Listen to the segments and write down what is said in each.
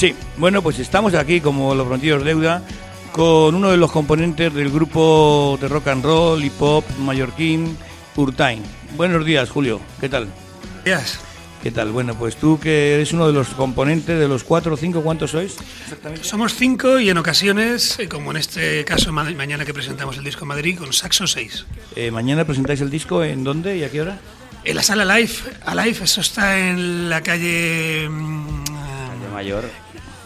Sí, bueno, pues estamos aquí, como los fronteros deuda, con uno de los componentes del grupo de rock and roll y pop mallorquín, Urtain. Buenos días, Julio, ¿qué tal? Días. ¿Qué tal? Bueno, pues tú que eres uno de los componentes de los cuatro o cinco, ¿cuántos sois? Somos cinco y en ocasiones, eh, como en este caso ma- mañana que presentamos el disco en Madrid, con saxo seis. Eh, mañana presentáis el disco, ¿en dónde y a qué hora? En la sala Live, Alive, eso está en la calle... mm, Calle Mayor,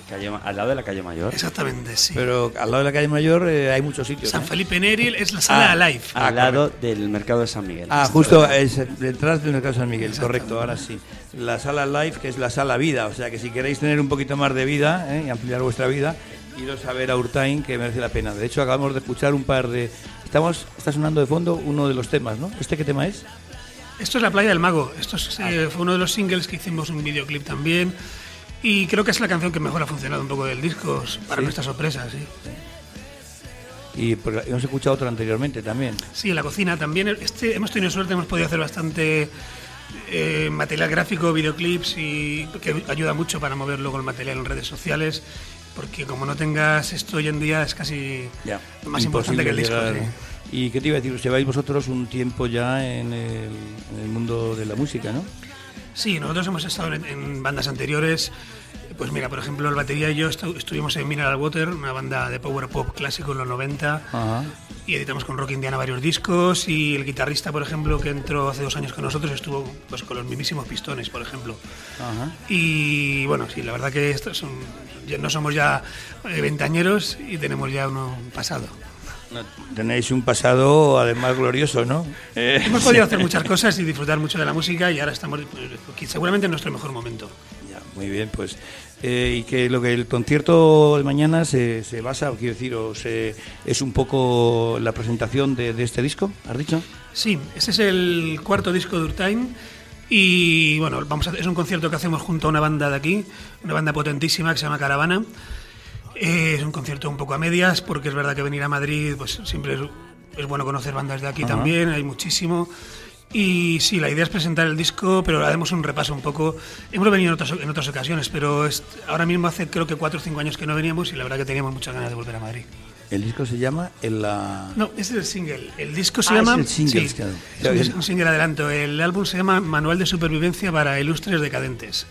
calle al lado de la calle Mayor. Exactamente, sí. Pero al lado de la calle Mayor eh, hay muchos sitios. San ¿eh? Felipe Neril es la sala Ah. Alive. Ah, al lado del mercado de San Miguel. Ah, justo es detrás del Mercado San Miguel, correcto, ahora sí. La sala live, que es la sala vida, o sea que si queréis tener un poquito más de vida ¿eh? y ampliar vuestra vida, iros a ver a Urtain, que merece la pena. De hecho, acabamos de escuchar un par de... Estamos, está sonando de fondo uno de los temas, ¿no? ¿Este qué tema es? Esto es La Playa del Mago. Esto es, eh, fue uno de los singles que hicimos un videoclip también. Y creo que es la canción que mejor ha funcionado un poco del disco, para nuestra sorpresa, sí. Y hemos escuchado otro anteriormente también. Sí, en la cocina también. Este, hemos tenido suerte, hemos podido hacer bastante eh, material gráfico, videoclips y que ayuda mucho para mover luego el material en redes sociales. Porque como no tengas esto hoy en día es casi Ya. más importante que el disco. llegar, sí. ¿Y qué te iba a decir? Lleváis vosotros un tiempo ya en el, en el mundo de la música, ¿no? Sí, nosotros hemos estado en, en bandas anteriores. Pues mira, por ejemplo, el batería y yo estu- estuvimos en Mineral Water, una banda de power pop clásico en los 90. Ajá. Y editamos con Rock Indiana varios discos. Y el guitarrista, por ejemplo, que entró hace dos años con nosotros, estuvo pues, con los mismísimos pistones, por ejemplo. Ajá. Y bueno, sí, la verdad que estos son, ya no somos ya eh, ventañeros y tenemos ya uno un pasado. Tenéis un pasado además glorioso, ¿no? Eh, Hemos podido hacer muchas cosas y disfrutar mucho de la música y ahora estamos pues, aquí seguramente en nuestro mejor momento. Ya, muy bien, pues. eh, y que lo que el concierto de mañana se, se basa, quiero decir, o se- es un poco la presentación de, de este disco, ¿has dicho? Sí, este es el cuarto disco de Urtain y bueno, vamos a, es un concierto que hacemos junto a una banda de aquí, una banda potentísima que se llama Caravana. Eh, es un concierto un poco a medias porque es verdad que venir a Madrid pues siempre es, es bueno conocer bandas de aquí Ajá. también, hay muchísimo. Y sí, la idea es presentar el disco, pero haremos un repaso un poco. Hemos venido en otras, en otras ocasiones, pero es- ahora mismo hace creo que cuatro o cinco años que no veníamos y la verdad que teníamos muchas ganas de volver a Madrid. El disco se llama En la... No, es el single. El disco se Ah, llama. es el single, sí, claro. es un, un single adelanto. El álbum se llama Manual de Supervivencia para Ilustres Decadentes.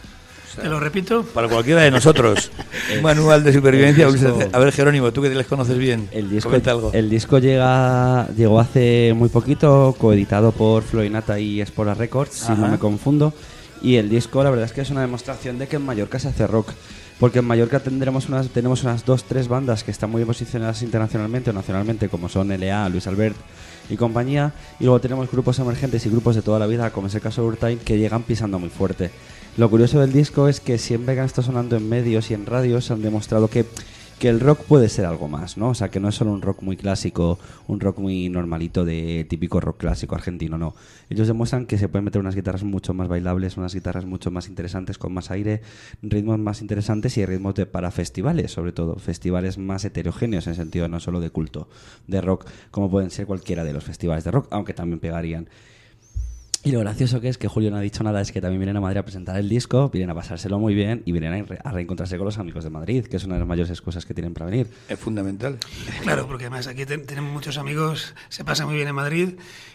Te lo repito. Para cualquiera de nosotros. un manual de supervivencia. disco- A ver, Jerónimo, tú que les conoces bien. El disco, comenta algo. el disco llega, llegó hace muy poquito, coeditado por Florinata y Espora Records, si no me confundo. Y el disco, la verdad es que es una demostración de que en Mallorca se hace rock. Porque en Mallorca tendremos unas, tenemos unas dos, tres bandas que están muy posicionadas internacionalmente o nacionalmente, como son LA, Luis Albert y compañía. Y luego tenemos grupos emergentes y grupos de toda la vida, como es el caso de Urtain, que llegan pisando muy fuerte. Lo curioso del disco es que siempre que han estado sonando en medios y en radios han demostrado que, que el rock puede ser algo más, ¿no? O sea, que no es solo un rock muy clásico, un rock muy normalito de típico rock clásico argentino, no. Ellos demuestran que se pueden meter unas guitarras mucho más bailables, unas guitarras mucho más interesantes, con más aire, ritmos más interesantes y ritmos de, para festivales, sobre todo. Festivales más heterogéneos en sentido no solo de culto, de rock, como pueden ser cualquiera de los festivales de rock, aunque también pegarían. Y lo gracioso que es que Julio no ha dicho nada es que también vienen a Madrid a presentar el disco, vienen a pasárselo muy bien y vienen a, re- a reencontrarse con los amigos de Madrid, que es una de las mayores excusas que tienen para venir. Es fundamental. Claro, porque además aquí ten- tenemos muchos amigos, se pasa muy bien en Madrid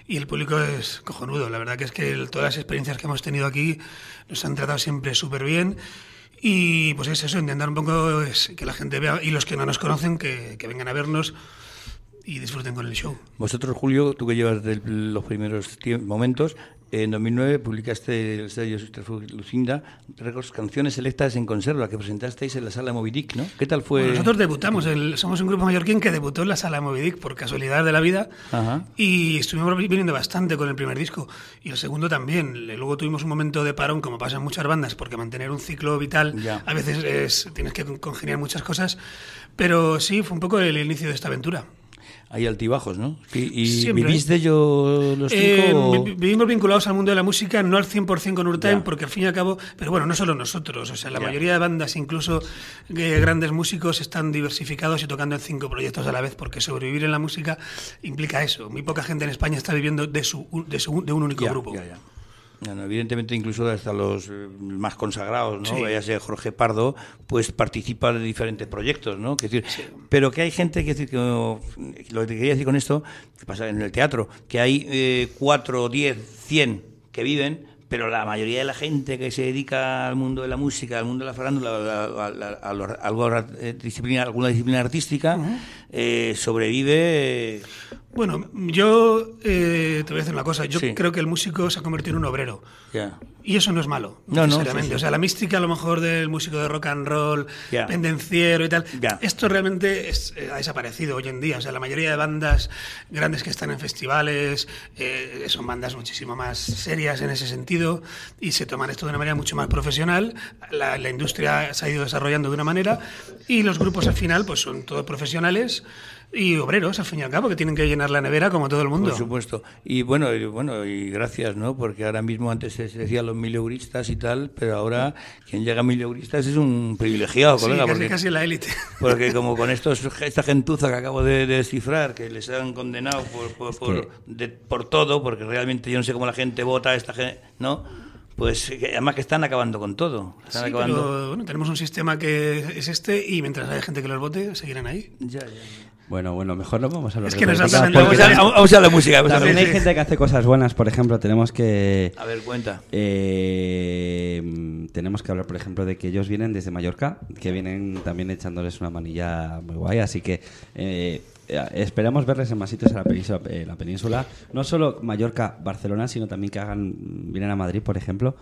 y el público es cojonudo. La verdad que es que el- todas las experiencias que hemos tenido aquí nos han tratado siempre súper bien. Y pues es eso, intentar un poco es que la gente vea y los que no nos conocen que, que vengan a vernos y disfruten con el show. Vosotros, Julio, tú que llevas de los primeros momentos, En 2009 publicaste el sello Lucinda Records Canciones Selectas en Conserva, que presentasteis en la sala Movidic, ¿no? ¿Qué tal fue? nosotros debutamos, somos un grupo mallorquín que debutó en la sala Movidic por casualidad de la vida y estuvimos viniendo bastante con el primer disco y el segundo también. Luego tuvimos un momento de parón, como pasa en muchas bandas, porque mantener un ciclo vital a veces es, tienes que congeniar muchas cosas, pero sí, fue un poco el inicio de esta aventura hay altibajos, ¿no? ¿Y, vivís de ello los eh, Vivimos vinculados al mundo de la música, no al 100% con Urtain, porque al fin y al cabo, pero bueno, no solo nosotros, o sea, la mayoría de bandas, incluso eh, grandes músicos, están diversificados y tocando en cinco proyectos a la vez, porque sobrevivir en la música implica eso. Muy poca gente en España está viviendo de, su, de, su, de un único grupo evidentemente, incluso hasta los eh, más consagrados, ¿no? Ya sea Jorge Pardo, pues participa de diferentes proyectos, ¿no? decir, Pero que hay gente, que decir, que lo que quería decir con esto, que pasa en el teatro, que hay eh, 4, 10, 100 que viven, pero la mayoría de la gente que se dedica al mundo de la música, al mundo de la farándula, a, alguna disciplina, alguna disciplina artística, eh, sobrevive. Bueno, yo eh, te voy a decir una cosa. Yo creo que el músico se ha convertido en un obrero. Y eso no es malo, no, necesariamente. o sea, la mística a lo mejor del músico de rock and roll, pendenciero y tal, esto realmente eh, ha desaparecido hoy en día. O sea, la mayoría de bandas grandes que están en festivales eh, son bandas muchísimo más serias en ese sentido y se toman esto de una manera mucho más profesional. La, la industria se ha ido desarrollando de una manera y los grupos al final pues son todos profesionales y obreros, al fin y al cabo, que tienen que llenar la nevera como todo el mundo. Por supuesto. Y bueno, y, bueno, y gracias, ¿no? Porque ahora mismo antes se decía los mileuristas y tal, pero ahora quien llega a mileuristas es un privilegiado, colega. Casi, porque, casi la élite. Porque como con estos, esta gentuza que acabo de, descifrar, que les han condenado por, por, por, todo, porque realmente yo no sé cómo la gente vota, esta gente, ¿no? pues además que están acabando con todo. sí, Pero, bueno, tenemos un sistema que es este y mientras haya gente que los vote, seguirán ahí. Ya, ya. Bueno, bueno, mejor no vamos a hablar es que de nos vamos, a, la música. También hay gente que hace cosas buenas, por ejemplo, tenemos que... A ver, cuenta. Eh, tenemos que hablar, por ejemplo, de que ellos vienen desde Mallorca, que vienen también echándoles una manilla muy guay, así que... Eh, esperamos verles en más sitios en la península, la península. No solo Mallorca, Barcelona, sino también que hagan vienen a Madrid, por ejemplo.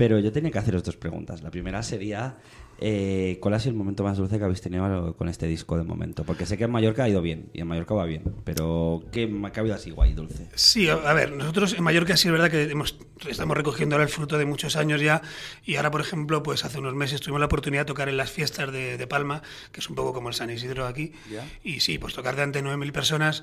Pero yo tenía que haceros dos preguntas. La primera sería eh, ¿Cuál ha sido el momento más dulce que habéis tenido con este disco de momento? Porque sé que en Mallorca ha ido bien y en Mallorca va bien, pero ¿qué, ha habido así guay dulce? Sí, a ver, nosotros en Mallorca sí es verdad que estamos recogiendo ahora el fruto de muchos años ya y ahora, por ejemplo, pues hace unos meses tuvimos la oportunidad de tocar en las fiestas de, Palma, que es un poco como el San Isidro aquí, y sí, pues tocar de 9.000 personas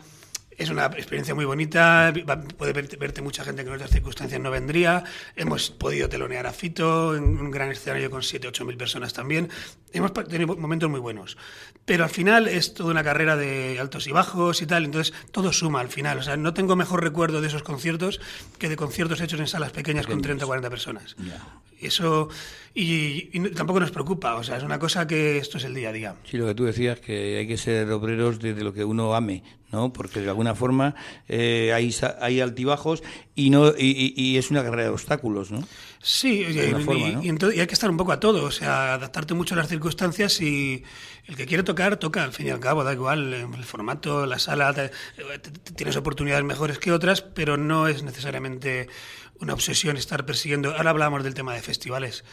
es una experiencia muy bonita, puede verte, mucha gente que en otras circunstancias no vendría. Hemos podido telonear a Fito en un gran escenario con 7, 8 mil personas también. Hemos tenido momentos muy buenos. Pero al final es toda una carrera de altos y bajos y tal, entonces todo suma al final. O sea, no tengo mejor recuerdo de esos conciertos que de conciertos hechos en salas pequeñas con 30 o 40 personas. Eso, y, tampoco nos preocupa, o sea, es una cosa que esto es el día a día. Sí, lo que tú decías, que hay que ser obreros de lo que uno ame, ¿no? Porque de alguna forma eh, hay, hay altibajos y no y, es una carrera de obstáculos, ¿no? Sí, y, hay que estar un poco a todo, o sea, adaptarte mucho a las circunstancias y el que quiere tocar, toca, al fin y al cabo, da igual el formato, la sala, tienes oportunidades mejores que otras, pero no es necesariamente una obsesión estar persiguiendo. Ahora hablamos del tema de festivales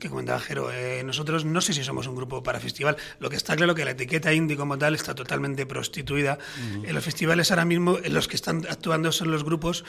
que comentaba Jero. Eh, nosotros no sé si somos un grupo para festival. Lo que está claro que la etiqueta indie como tal está totalmente prostituida. En los festivales ahora mismo los que están actuando son los grupos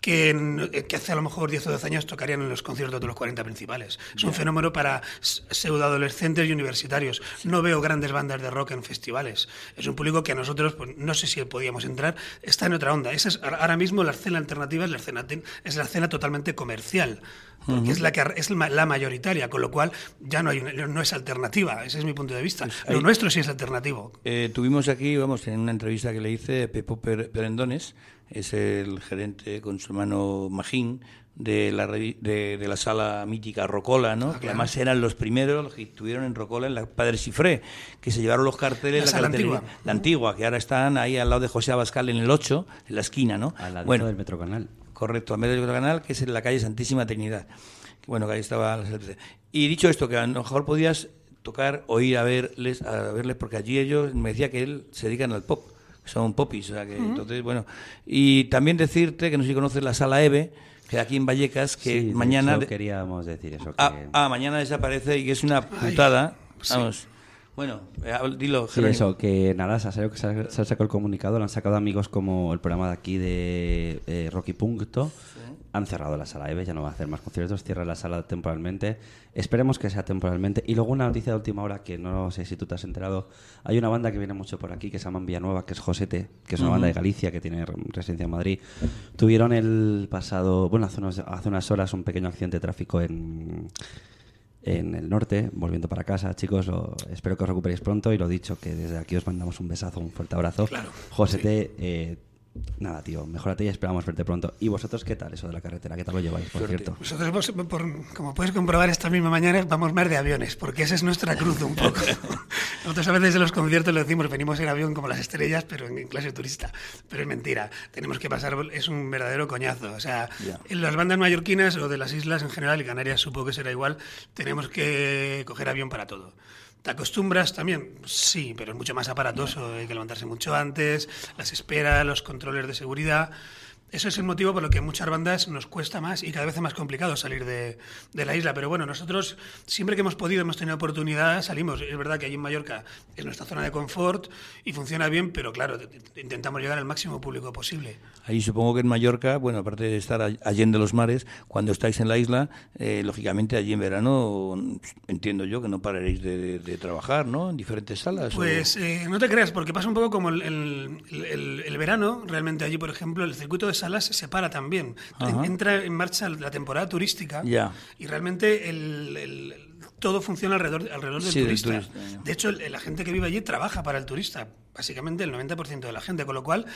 que, que, hace a lo mejor 10 o 12 años tocarían en los conciertos de los 40 principales. Es un fenómeno para pseudoadolescentes y universitarios. No veo grandes bandas de rock en festivales. Es un público que a nosotros, pues, no sé si podíamos entrar, está en otra onda. Esa es, ahora mismo la escena alternativa es la escena, es la escena totalmente comercial, porque es la que es la mayoritaria, con lo cual ya no hay no es alternativa. Ese es mi punto de vista. Pues lo nuestro sí es alternativo. Eh, tuvimos aquí, vamos, en una entrevista que le hice, Pepo Perendones, es el gerente con su hermano Magín de la, de, la sala mítica Rocola, ¿no? Ah, que además eran los primeros los que estuvieron en Rocola en la Padre Cifré, que se llevaron los carteles, la, la, antigua. la antigua, que ahora están ahí al lado de José Abascal en el 8, en la esquina, ¿no? Al lado bueno, del Metrocanal. Correcto, al medio del Metrocanal, que es en la calle Santísima Trinidad. Bueno, que ahí estaba Y dicho esto, que a lo mejor podías tocar o ir a verles, a verles, porque allí ellos me decía que él se dedican al pop, son popis, o sea que entonces, bueno. Y también decirte, que no sé si conoces la sala EVE, que aquí en Vallecas, que Sí, de mañana... queríamos decir eso. ah, que- ah, mañana desaparece y que es una putada. Vamos. Bueno, eh, dilo, Sí, eso, que nada, se ha, salido- se ha- se ha sacado el comunicado, lo han sacado amigos como el programa de aquí de eh, Rocky Punto. Han cerrado la sala EVE, ya no va a hacer más conciertos, cierra la sala temporalmente. Esperemos que sea temporalmente. Y luego una noticia de última hora que no sé si tú te has enterado. Hay una banda que viene mucho por aquí que se llama Villanueva, que es Josete, que es una banda de Galicia que tiene re- residencia en Madrid. Tuvieron el pasado, bueno, hace, unos- hace unas horas un pequeño accidente de tráfico en, en el norte, volviendo para casa, chicos, lo- espero que os recuperéis pronto y lo dicho, que desde aquí os mandamos un besazo, un fuerte abrazo. Claro, José, te, eh, nada, tío, mejorate y esperamos verte pronto. ¿Y vosotros qué tal eso de la carretera? ¿Qué tal lo lleváis, por cierto? Nosotros, por- como puedes comprobar esta misma mañana, vamos más de aviones, porque esa es nuestra cruz un poco. Nosotros a veces en los conciertos lo decimos, venimos en avión como las estrellas, pero en, clase turista. Pero es mentira, tenemos que pasar, es un verdadero coñazo. O sea, Ya. en las bandas mallorquinas o de las islas en general, y Canarias supongo que será igual, tenemos que coger avión para todo. ¿Te acostumbras también? Sí, pero es mucho más aparatoso, hay que levantarse mucho antes, las esperas, los controles de seguridad. Eso es el motivo por lo que a muchas bandas nos cuesta más y cada vez es más complicado salir de, de la isla. Pero bueno, nosotros siempre que hemos podido, hemos tenido oportunidad, salimos. Es verdad que allí en Mallorca es nuestra zona de confort y funciona bien, pero claro, intentamos llegar al máximo público posible. Ahí supongo que en Mallorca, bueno, aparte de estar all- allende los mares, cuando estáis en la isla, eh, lógicamente allí en verano entiendo yo que no pararéis de, de trabajar, ¿no? En diferentes salas. o- Pues eh, no te creas, porque pasa un poco como el, el- el- el verano, realmente allí, por ejemplo, el circuito de salas se para también. Ajá. Entra en marcha la temporada turística y realmente el- el- todo funciona alrededor, alrededor del Sí, del turista. de hecho, la gente que vive allí trabaja para el turista, básicamente el 90% de la gente, con lo cual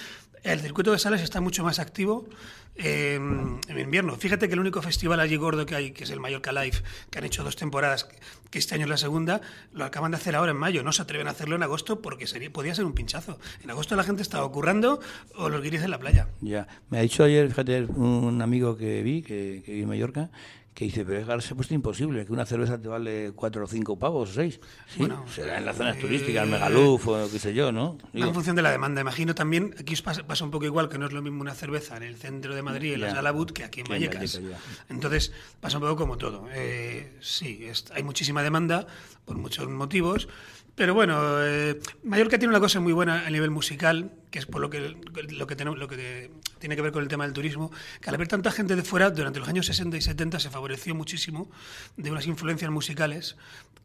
el circuito de salas está mucho más activo eh, en invierno. Fíjate que el único festival allí gordo que hay, que es el Mallorca Live, que han hecho dos temporadas, que este año es la segunda, lo acaban de hacer ahora en mayo. No se atreven a hacerlo en agosto porque sería, podía ser un pinchazo. En agosto la gente estaba currando o los guiris en la playa. Ya. Me ha dicho ayer, fíjate, un amigo que vi, que, que vive en Mallorca, que dice, pero es se ha puesto imposible, que una cerveza te vale cuatro o cinco pavos o seis. Sí, Bueno, será en las zonas eh, turísticas, Megaluf o qué sé yo, ¿no? Digo, en función de la demanda. Imagino también, aquí os pasa, pasa un poco igual, que no es lo mismo una cerveza en el centro de Madrid, en la. Sala que aquí en Vallecas. Vallecas, Entonces, pasa un poco como todo. Eh, sí, es- hay muchísima demanda por muchos motivos. Pero bueno, eh, Mallorca tiene una cosa muy buena a nivel musical, que es por lo que, lo, que tenemos, lo que tiene que ver con el tema del turismo, que al haber tanta gente de fuera, durante los años 60 y 70 se favoreció muchísimo de unas influencias musicales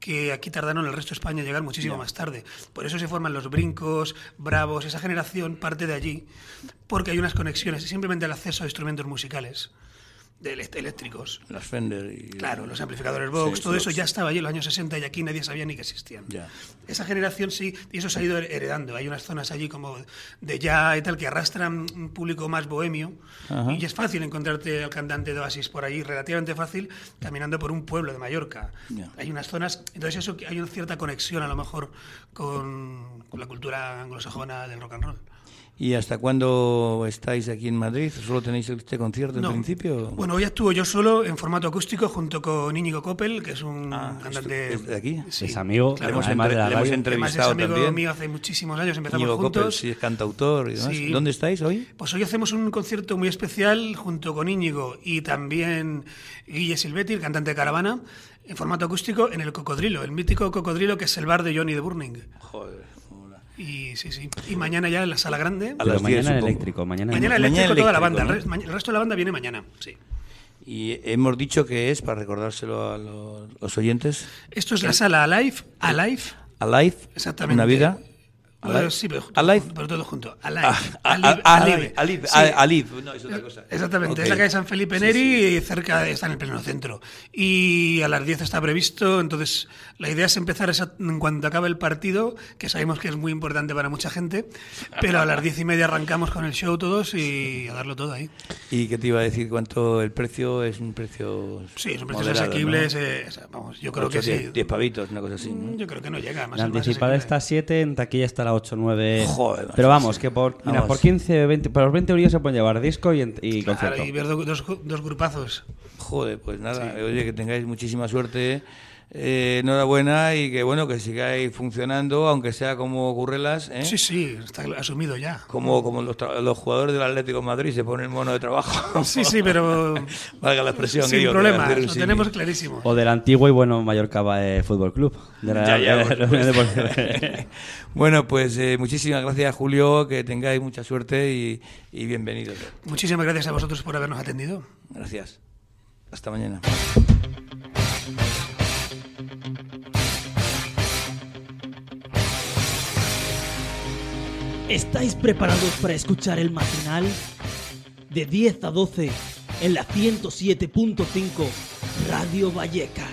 que aquí tardaron el resto de España en llegar muchísimo más tarde. Por eso se forman los brincos, bravos, esa generación parte de allí, porque hay unas conexiones, simplemente el acceso a instrumentos musicales de eléctricos. las Fender y... Claro, los amplificadores Vox, Sí, todo eso ya estaba allí en los años 60 y aquí nadie sabía ni que existían. Ya. Esa generación sí, y eso se ha ido heredando. Hay unas zonas allí como de ya y tal que arrastran un público más bohemio Ajá. y es fácil encontrarte al cantante de Oasis por allí, relativamente fácil, caminando por un pueblo de Mallorca. Ya. Hay unas zonas, entonces eso hay una cierta conexión a lo mejor con, con la cultura anglosajona del rock and roll. ¿Y hasta cuándo estáis aquí en Madrid? ¿Solo tenéis este concierto en No. principio? Bueno, hoy actúo yo solo en formato acústico junto con Íñigo Coppel, que es un Ah, cantante ¿es de aquí? Sí. Es amigo, Claro, hemos además de la le hemos radio. entre- Además es entrevistado amigo también. mío hace muchísimos años, empezamos Íñigo juntos. Coppel, sí, es cantautor y demás. Sí. ¿Dónde estáis hoy? Pues hoy hacemos un concierto muy especial junto con Íñigo y también Guille Silvetti, el cantante de Caravana, en formato acústico en el Cocodrilo, el mítico Cocodrilo que es el bar de Johnny de Burning. Joder. Y sí, sí. Y mañana ya en la sala grande. A Pero las 10, mañana eléctrico, mañana, en- Mañana Mañana eléctrico toda la banda. ¿no? El resto de la banda viene mañana, sí. Y hemos dicho que es, para recordárselo a los, los oyentes, Esto es la sala Alive, Alive, Alive, exactamente. una vida. Sí, pero, Alive. pero todo junto. Alive. Alive, Alive. Alive, Alive, Sí. ah, Alive, no, es otra cosa. Exactamente, Ok. es la calle San Felipe Neri, y cerca de- está en el pleno centro. Y a las 10 está previsto, entonces la idea es empezar esa- en cuanto acabe el partido, que sabemos que es muy importante para mucha gente, pero a las 10 y media arrancamos con el show todos y a darlo todo ahí. ¿Y qué te iba a decir? ¿Cuánto el precio es un precio Sí, son precios moderado, asequibles, ¿no? eh, o sea, vamos, yo creo que Ocho, sí. diez- diez pavitos, una cosa así. ¿no? Yo creo que no llega. Más La anticipada asequible. está a 7, en taquilla está la 8 9. Joder, Pero vamos, sí. que por, mira, Vamos. por 15, 20, por los 20 euros se pueden llevar disco y, en- y Claro, concierto. y ver do- dos, dos grupazos. Joder, pues nada, oye, que tengáis muchísima suerte eh, enhorabuena y que bueno que sigáis funcionando, aunque sea como currelas. ¿eh? Sí, sí, está asumido ya. Como, como los, los jugadores del Atlético de Madrid se ponen mono de trabajo. Sí, sí, pero Valga la expresión. sin digo, un lo símil. tenemos clarísimo. O del antiguo y bueno Mallorca eh, Fútbol Club. De la- Ya, ya, de la. Deportiva. bueno, pues eh, muchísimas gracias, Julio. Que tengáis mucha suerte y, y bienvenidos. Muchísimas gracias a vosotros por habernos atendido. Gracias. Hasta mañana. ¿Estáis preparados para escuchar el matinal? De 10 a 12 en la 107.5 Radio Vallecas.